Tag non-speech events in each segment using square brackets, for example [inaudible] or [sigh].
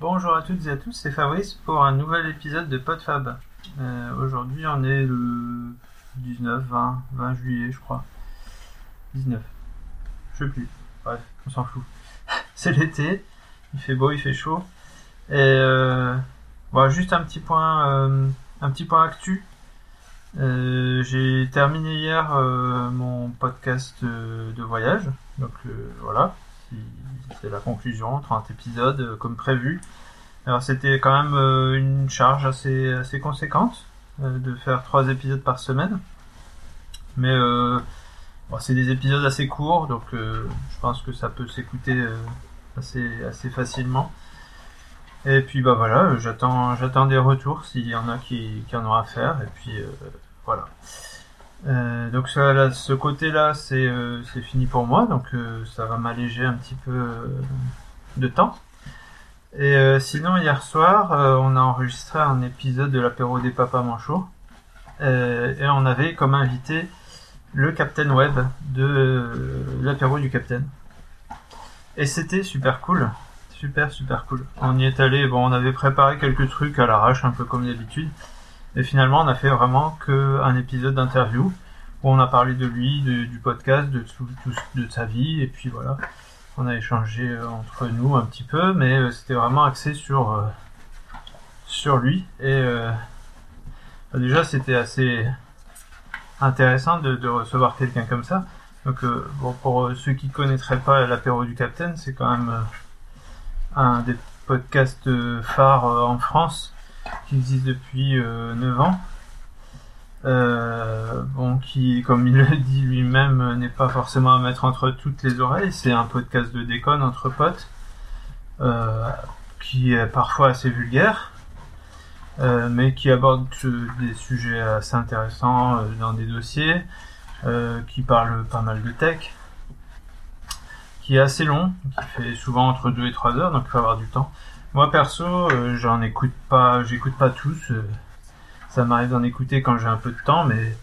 Bonjour à toutes et à tous, c'est Fabrice pour un nouvel épisode de PodFab. Euh, Aujourd'hui, on est le 19, 20, 20 juillet, je crois. 19. Je sais plus. Bref, on s'en fout. [laughs] c'est l'été, il fait beau, il fait chaud. Et euh, juste un petit point, euh, un petit point actu. Euh, J'ai terminé hier mon podcast de voyage. Donc voilà, c'est la conclusion, 30 épisodes euh, comme prévu. Alors c'était quand même euh, une charge assez, conséquente euh, de faire trois épisodes par semaine. Mais euh, c'est des épisodes assez courts, donc je pense que ça peut s'écouter assez, facilement. Et puis bah voilà, j'attends des retours s'il y en a qui, qui en ont à faire. Et puis voilà. Euh, donc ce côté-là, c'est euh, c'est fini pour moi, donc euh, ça va m'alléger un petit peu de temps. Et sinon, hier soir, on a enregistré un épisode de l'apéro des papas manchots. Et on avait comme invité le Captain Web de l'apéro du Captain. Et c'était super cool. Super, super cool. On y est allé, bon, on avait préparé quelques trucs à l'arrache, un peu comme d'habitude. Et finalement, on a fait vraiment que un épisode d'interview où on a parlé de lui, du podcast, de, tout, de sa vie, et puis voilà. On a échangé euh, entre nous un petit peu, mais euh, c'était vraiment axé sur euh, sur lui. Et bah, déjà, c'était assez intéressant de, recevoir quelqu'un comme ça. Donc, bon, pour ceux qui connaîtraient pas l'apéro du Capitaine, c'est quand même un des podcasts phares en France qui existe depuis euh, 9 ans. Euh, bon, qui, comme il le dit lui-même, euh, n'est pas forcément à mettre entre toutes les oreilles. C'est un podcast de déconne entre potes, euh, qui est parfois assez vulgaire, euh, mais qui aborde euh, des sujets assez intéressants euh, dans des dossiers, euh, qui parle pas mal de tech, qui est assez long, qui fait souvent entre 2 et 3 heures, donc il faut avoir du temps. Moi perso, euh, j'en écoute pas, j'écoute pas tous. euh, ça m'arrive d'en écouter quand j'ai un peu de temps, mais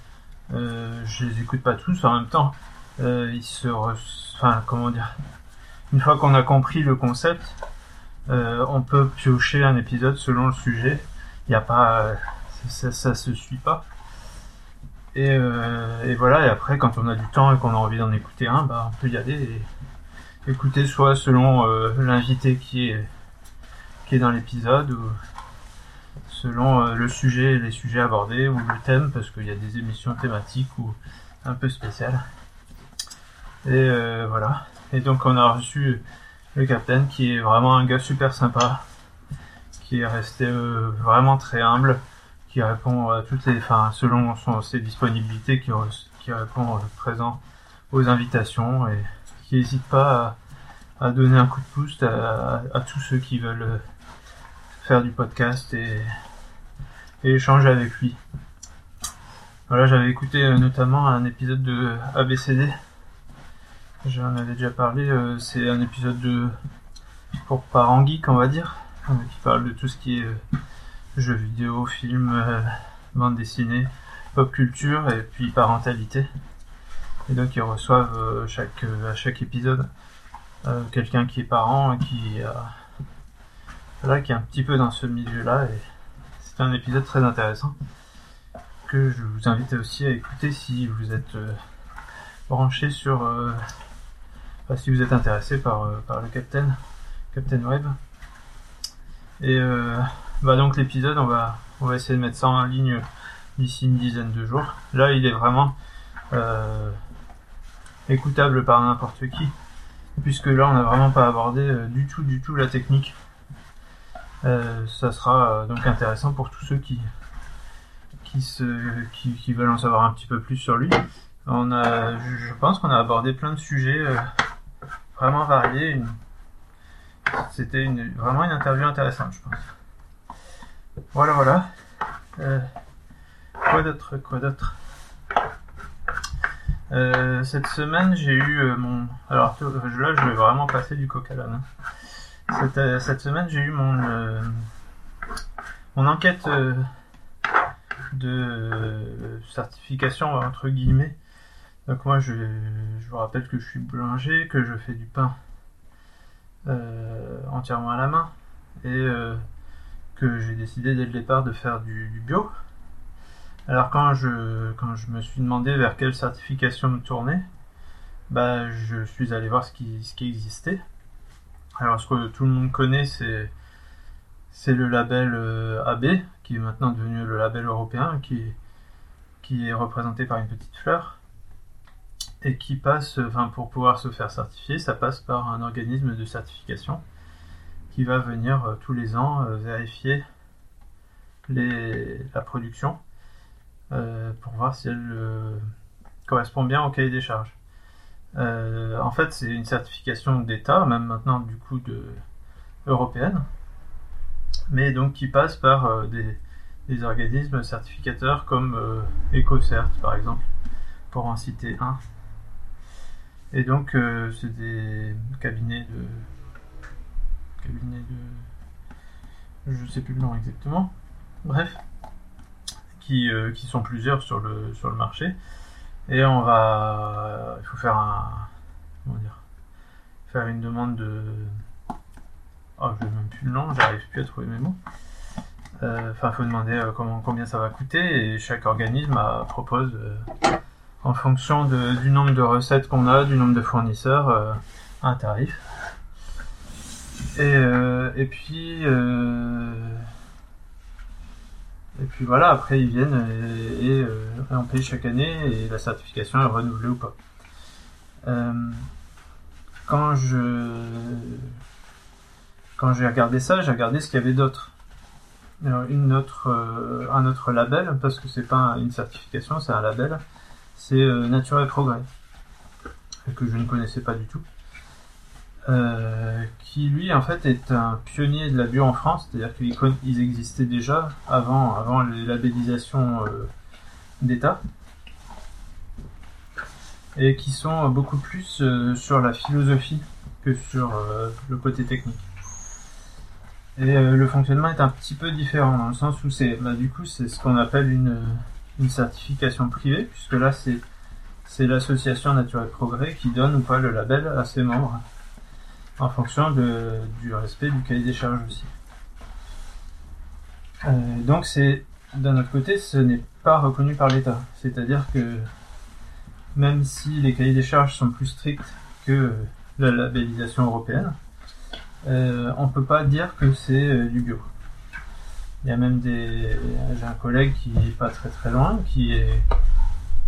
euh, je les écoute pas tous en même temps. Euh, ils se, re- enfin comment dire, une fois qu'on a compris le concept, euh, on peut piocher un épisode selon le sujet. Il a pas, euh, ça, ça se suit pas. Et, et voilà. Et après, quand on a du temps et qu'on a envie d'en écouter un, bah on peut y aller et écouter soit selon l'invité qui est qui est dans l'épisode selon euh, le sujet et les sujets abordés ou le thème parce qu'il y a des émissions thématiques ou un peu spéciales. Et euh, voilà. Et donc on a reçu le capitaine qui est vraiment un gars super sympa, qui est resté euh, vraiment très humble, qui répond à toutes les, enfin selon ses disponibilités, qui, qui répond présent aux invitations et qui n'hésite pas à, donner un coup de pouce à, à- tous ceux qui veulent faire du podcast et, échanger avec lui. Voilà, j'avais écouté euh, notamment un épisode de ABCD. J'en avais déjà parlé. euh, c'est un épisode de pour parents geeks, on va dire, euh, qui parle de tout ce qui est jeux vidéo, films, bande dessinée, pop culture et puis parentalité. Et donc ils reçoivent chaque à chaque épisode quelqu'un qui est parent et qui a qui est un petit peu dans ce milieu-là. Et c'est un épisode très intéressant que je vous invite aussi à écouter si vous êtes euh, branché sur, euh, si vous êtes intéressé par, euh, par le Captain, Captain Web. Et bah donc l'épisode, on va, on va essayer de mettre ça en ligne d'ici une dizaine de jours. Là, il est vraiment écoutable par n'importe qui, puisque là, on n'a vraiment pas abordé du tout, du tout la technique. Euh, ça sera euh, donc intéressant pour tous ceux qui qui se qui, veulent en savoir un petit peu plus sur lui. On a, je, pense qu'on a abordé plein de sujets euh, vraiment variés. C'était vraiment une interview intéressante, je pense. Voilà, voilà. Quoi d'autre, quoi d'autre? Cette semaine, j'ai eu mon. Alors là, je vais vraiment passer du coq à l'âne. hein. Cette, euh, cette semaine, j'ai eu mon euh, enquête euh, de certification entre guillemets. Donc moi, je, vous rappelle que je suis boulanger, que je fais du pain entièrement à la main, et que j'ai décidé dès le départ de faire du, bio. Alors quand je, quand je me suis demandé vers quelle certification me tourner, bah, je suis allé voir ce qui existait. Alors ce que tout le monde connaît, c'est le label euh, AB, qui est maintenant devenu le label européen, qui, est représenté par une petite fleur, et qui passe, pour pouvoir se faire certifier, ça passe par un organisme de certification qui va venir euh, tous les ans euh, vérifier la production pour voir si elle correspond bien au cahier des charges. En fait, c'est une certification d'État, même maintenant du coup de européenne, mais donc qui passe par des, des, organismes certificateurs comme EcoCert par exemple, pour en citer un. Et donc, c'est des cabinets de cabinet de. Je sais plus le nom exactement. Bref. Qui, euh, qui sont plusieurs sur le, sur le marché. Et on va. Il faut faire un. Comment dire Faire une demande de. Oh, je même plus le nom, j'arrive plus à trouver mes mots. Euh, enfin, il faut demander euh, comment, combien ça va coûter et chaque organisme propose, en fonction du nombre de recettes qu'on a, du nombre de fournisseurs, un tarif. Et, euh, et puis euh, et puis voilà, après ils viennent et, euh, on paye chaque année et la certification est renouvelée ou pas. quand je quand j'ai regardé ça, j'ai regardé ce qu'il y avait d'autre. Une autre, un autre label, parce que c'est pas une certification, c'est un label, c'est Nature et Progrès, que je ne connaissais pas du tout. Euh, qui lui en fait est un pionnier de la bio en France, c'est-à-dire qu'ils existaient déjà avant, avant les labellisations euh, d'État, et qui sont beaucoup plus euh, sur la philosophie que sur le côté technique. Et le fonctionnement est un petit peu différent dans le sens où c'est, bah, du coup, c'est ce qu'on appelle une, certification privée, puisque là c'est l'association Nature et Progrès qui donne ou pas le label à ses membres en fonction de, du respect du cahier des charges aussi. Euh, donc c'est d'un autre côté, ce n'est pas reconnu par l'État. C'est-à-dire que même si les cahiers des charges sont plus stricts que la labellisation européenne, euh, on peut pas dire que c'est euh, du bio. Il y a même des, j'ai un collègue qui est pas très très loin, qui est,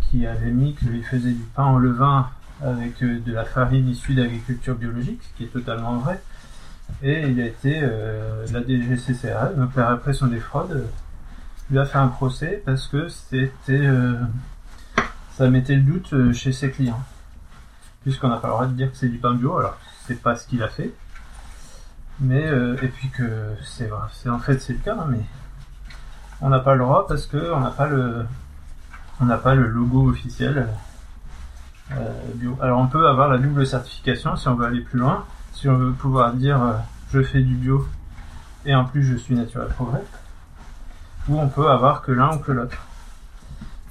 qui avait mis qu'il faisait du pain en levain avec euh, de la farine issue d'agriculture biologique, ce qui est totalement vrai. Et il a été, euh, la DGCCRF, donc la répression des fraudes, euh, lui a fait un procès parce que c'était, ça mettait le doute chez ses clients. Puisqu'on n'a pas le droit de dire que c'est du pain bio, alors c'est pas ce qu'il a fait. Mais, et puis que c'est c'est en fait c'est le cas, hein, mais on n'a pas le droit parce que on n'a pas le, on n'a pas le logo officiel euh, bio. Alors on peut avoir la double certification si on veut aller plus loin, si on veut pouvoir dire euh, je fais du bio et en plus je suis naturel progrès, ou on peut avoir que l'un ou que l'autre.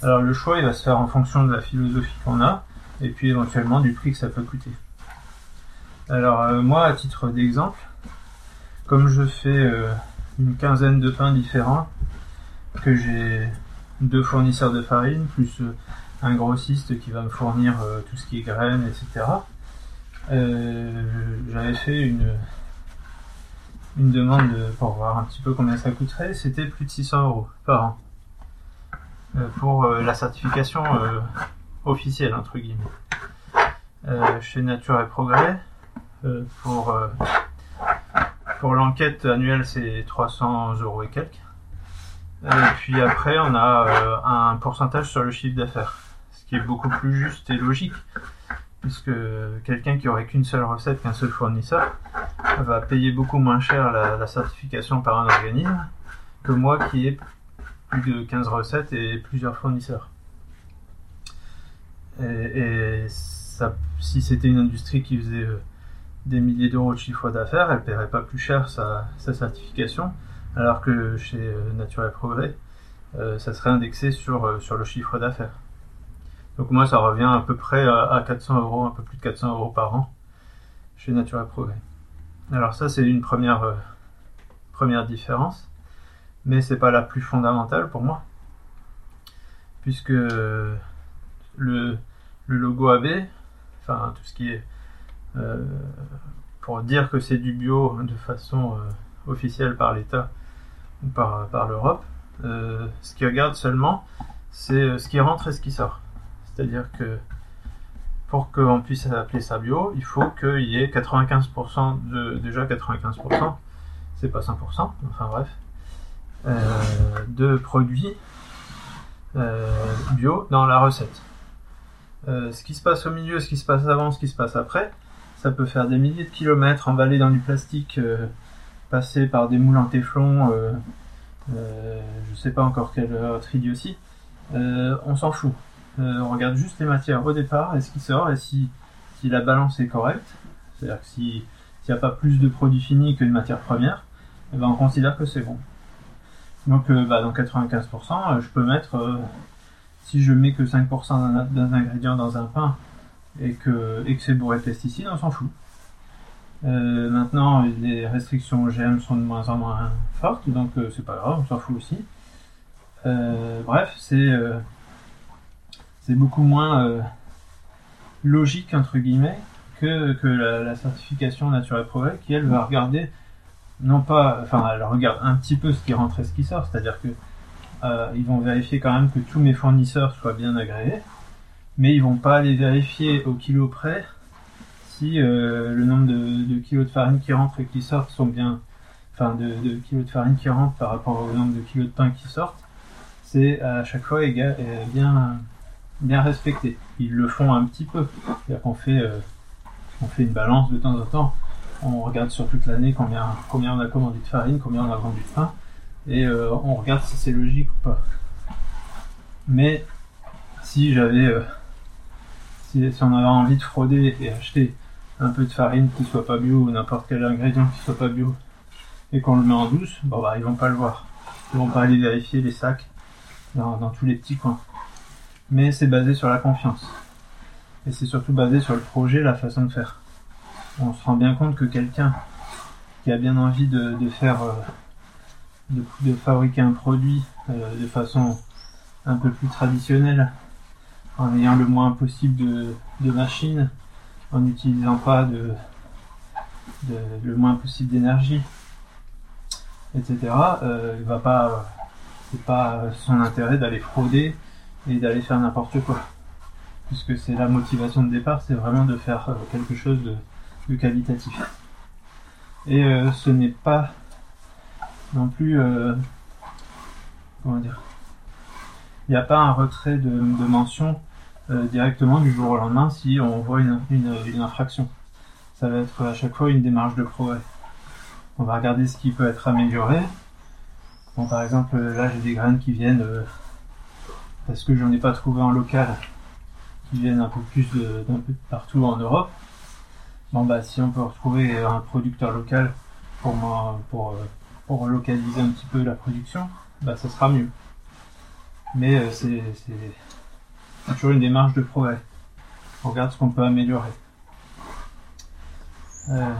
Alors le choix il va se faire en fonction de la philosophie qu'on a et puis éventuellement du prix que ça peut coûter. Alors euh, moi à titre d'exemple, comme je fais une quinzaine de pains différents, que j'ai deux fournisseurs de farine plus un grossiste qui va me fournir euh, tout ce qui est graines, etc. Euh, j'avais fait une, une demande pour voir un petit peu combien ça coûterait. C'était plus de 600 euros par an euh, pour la certification officielle, entre guillemets. chez Nature et Progrès, pour, pour l'enquête annuelle, c'est 300 euros et quelques. Et puis après, on a un pourcentage sur le chiffre d'affaires qui est beaucoup plus juste et logique, puisque quelqu'un qui aurait qu'une seule recette, qu'un seul fournisseur, va payer beaucoup moins cher la, certification par un organisme que moi qui ai plus de 15 recettes et plusieurs fournisseurs. Et, si c'était une industrie qui faisait euh, des milliers d'euros de chiffre d'affaires, elle ne paierait pas plus cher sa, certification, alors que chez euh, Nature et Progrès, euh, ça serait indexé sur, sur le chiffre d'affaires. Donc moi, ça revient à peu près à 400 euros, un peu plus de 400 euros par an chez Nature Progrès. Alors ça, c'est une première, euh, première différence, mais c'est pas la plus fondamentale pour moi, puisque le, logo AB, enfin tout ce qui est euh, pour dire que c'est du bio de façon euh, officielle par l'État ou par, par l'Europe, ce qui regarde seulement, c'est ce qui rentre et ce qui sort. C'est-à-dire que pour qu'on puisse appeler ça bio, il faut qu'il y ait 95% de déjà 95%, c'est pas 100%, enfin bref, euh, de produits euh, bio dans la recette. Euh, ce qui se passe au milieu, ce qui se passe avant, ce qui se passe après, ça peut faire des milliers de kilomètres emballé dans du plastique, passer par des moules en téflon, je sais pas encore quelle autre idiotie, on s'en fout. Euh, on regarde juste les matières au départ et ce qui sort et si, si la balance est correcte, c'est-à-dire que s'il n'y a pas plus de produits finis que de matières premières, eh ben on considère que c'est bon. Donc euh, bah, dans 95%, euh, je peux mettre, si je mets que 5% d'un ingrédient dans un pain et que, et que c'est bourré de pesticides, on s'en fout. maintenant, les restrictions OGM sont de moins en moins fortes, donc c'est pas grave, on s'en fout aussi. bref, c'est c'est beaucoup moins euh, logique entre guillemets que, que la, certification naturelle progrès qui elle va regarder non pas enfin elle regarde un petit peu ce qui rentre et ce qui sort. C'est à dire que euh, ils vont vérifier quand même que tous mes fournisseurs soient bien agréés mais ils vont pas aller vérifier au kilo près si euh, le nombre de, kilos de farine qui rentrent et qui sortent sont bien enfin de, de, kilos de farine qui rentrent par rapport au nombre de kilos de pain qui sortent. C'est à chaque fois égal, bien bien respecté. Ils le font un petit peu. C'est-à-dire qu'on fait, euh, fait une balance de temps en temps. On regarde sur toute l'année combien, combien on a commandé de farine, combien on a vendu de pain, et euh, on regarde si c'est logique ou pas. Mais si j'avais, euh, si, on avait envie de frauder et acheter un peu de farine qui soit pas bio ou n'importe quel ingrédient qui soit pas bio et qu'on le met en douce, bon bah ils vont pas le voir. Ils vont pas aller vérifier les sacs dans tous les petits coins mais c'est basé sur la confiance. Et c'est surtout basé sur le projet, la façon de faire. On se rend bien compte que quelqu'un qui a bien envie de, faire, euh, de, fabriquer un produit euh, de façon un peu plus traditionnelle, en ayant le moins possible de, machines, en n'utilisant pas de, le moins possible d'énergie, etc. Euh, il va pas, c'est pas son intérêt d'aller frauder et d'aller faire n'importe quoi. Puisque c'est la motivation de départ, c'est vraiment de faire euh, quelque chose de, qualitatif. Et euh, ce n'est pas non plus... Euh, comment dire Il n'y a pas un retrait de, mention directement du jour au lendemain si on voit une, une, infraction. Ça va être à chaque fois une démarche de progrès. On va regarder ce qui peut être amélioré. Bon, par exemple, là j'ai des graines qui viennent parce que j'en ai pas trouvé en local qui viennent un peu plus d'un peu partout en Europe. Bon bah si on peut retrouver un producteur local pour moi, pour, localiser un petit peu la production, bah ça sera mieux. Mais euh, c'est toujours une démarche de progrès. On regarde ce qu'on peut améliorer. Euh,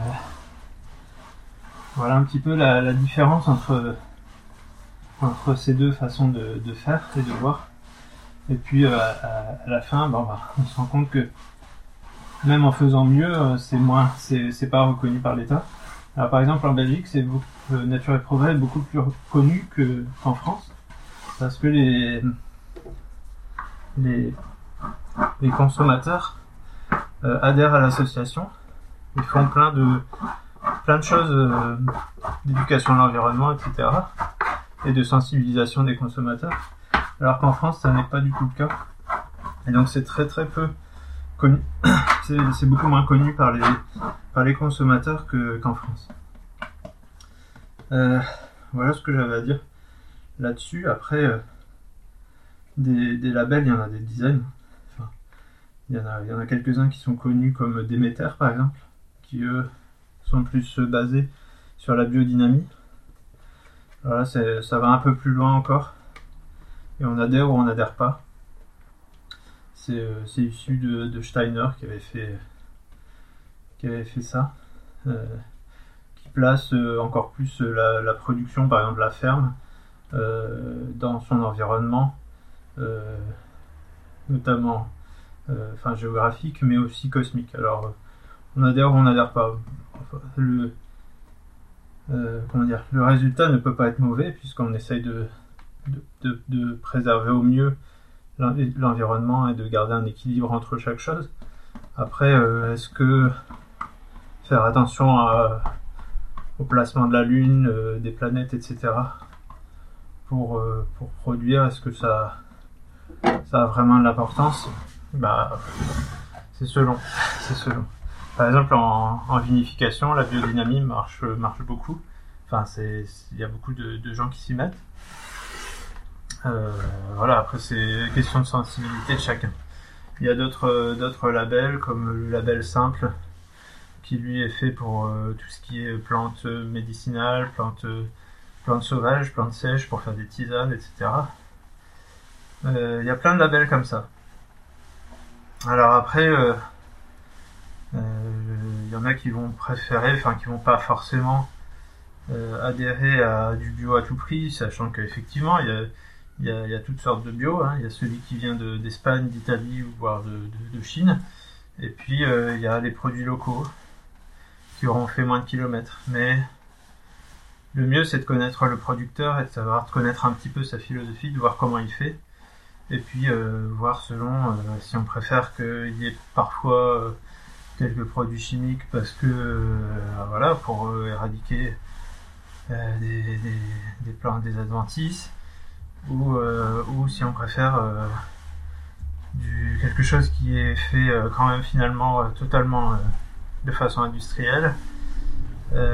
voilà un petit peu la, différence entre, ces deux façons de faire et de voir. Et puis euh, à, la fin, bah, on se rend compte que même en faisant mieux, euh, c'est moins, c'est pas reconnu par l'État. Alors par exemple en Belgique, c'est euh, Nature et Progrès est beaucoup plus reconnu qu'en France, parce que les les, les consommateurs adhèrent à l'association, ils font plein de plein de choses d'éducation à l'environnement, etc. et de sensibilisation des consommateurs alors qu'en France, ça n'est pas du tout le cas. Et donc c'est très très peu connu, [coughs] c'est beaucoup moins connu par les, consommateurs qu'en France. Euh, voilà ce que j'avais à dire là-dessus. Après, euh, des, labels, il y en a des dizaines. il y en a, a quelques-uns qui sont connus comme Déméter par exemple, qui eux sont plus basés sur la biodynamie. Voilà, ça va un peu plus loin encore et on adhère ou on n'adhère pas. C'est euh, issu de, Steiner qui avait fait, qui avait fait ça, euh, qui place encore plus la, production, par exemple la ferme, dans son environnement, notamment géographique, mais aussi cosmique. Alors, on adhère ou on n'adhère pas. le résultat ne peut pas être mauvais puisqu'on essaye de, de, préserver au mieux l'environnement et de garder un équilibre entre chaque chose. Après, euh, est-ce que faire attention au placement de la Lune, euh, des planètes, etc. pour, euh, pour produire, est-ce que ça, ça a vraiment de l'importance? Bah, c'est selon. selon. Par exemple, en, vinification, la biodynamie marche, marche beaucoup. Enfin, il y a beaucoup de gens qui s'y mettent. Euh, voilà, après c'est question de sensibilité de chacun. Il y a d'autres d'autres labels comme le label simple qui lui est fait pour euh, tout ce qui est plantes médicinales, plantes plantes sauvages, plantes sèches pour faire des tisanes, etc. Euh, il y a plein de labels comme ça. Alors après, il y en a qui vont préférer, enfin qui vont pas forcément adhérer à du bio à tout prix, sachant qu'effectivement il y a il y, a, toutes sortes de bio. Hein. Il y a celui qui vient d'Espagne, d'Italie ou voire de, Chine. Et puis euh, il y a les produits locaux qui auront fait moins de kilomètres. Mais le mieux c'est de connaître le producteur et de savoir connaître un petit peu sa philosophie, de voir comment il fait. Et puis euh, voir selon euh, si on préfère qu'il y ait parfois quelques produits chimiques parce que voilà pour éradiquer des, des, des plantes des adventices ou, euh, ou si on préfère euh, quelque chose qui est fait euh, quand même finalement totalement de façon industrielle,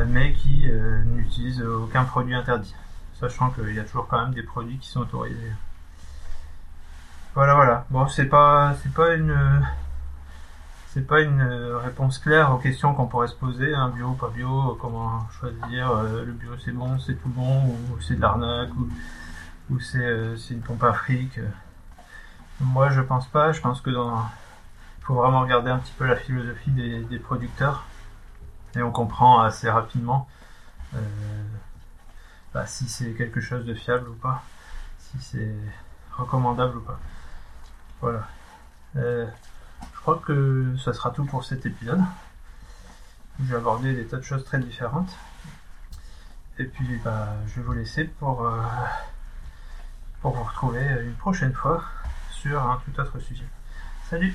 mais qui n'utilise aucun produit interdit, sachant qu'il y a toujours quand même des produits qui sont autorisés. Voilà, voilà. Bon, c'est pas, c'est pas une, c'est pas une réponse claire aux questions qu'on pourrait se poser, hein, bio, pas bio, comment choisir, le bio c'est bon, c'est tout bon, ou c'est de l'arnaque, ou ou euh, c'est une pompe à fric. Moi, je pense pas. Je pense que dans faut vraiment regarder un petit peu la philosophie des, producteurs et on comprend assez rapidement euh, bah, si c'est quelque chose de fiable ou pas, si c'est recommandable ou pas. Voilà. Euh, je crois que ça sera tout pour cet épisode. J'ai abordé des tas de choses très différentes. Et puis, bah, je vais vous laisser pour pour vous retrouver une prochaine fois sur un tout autre sujet. Salut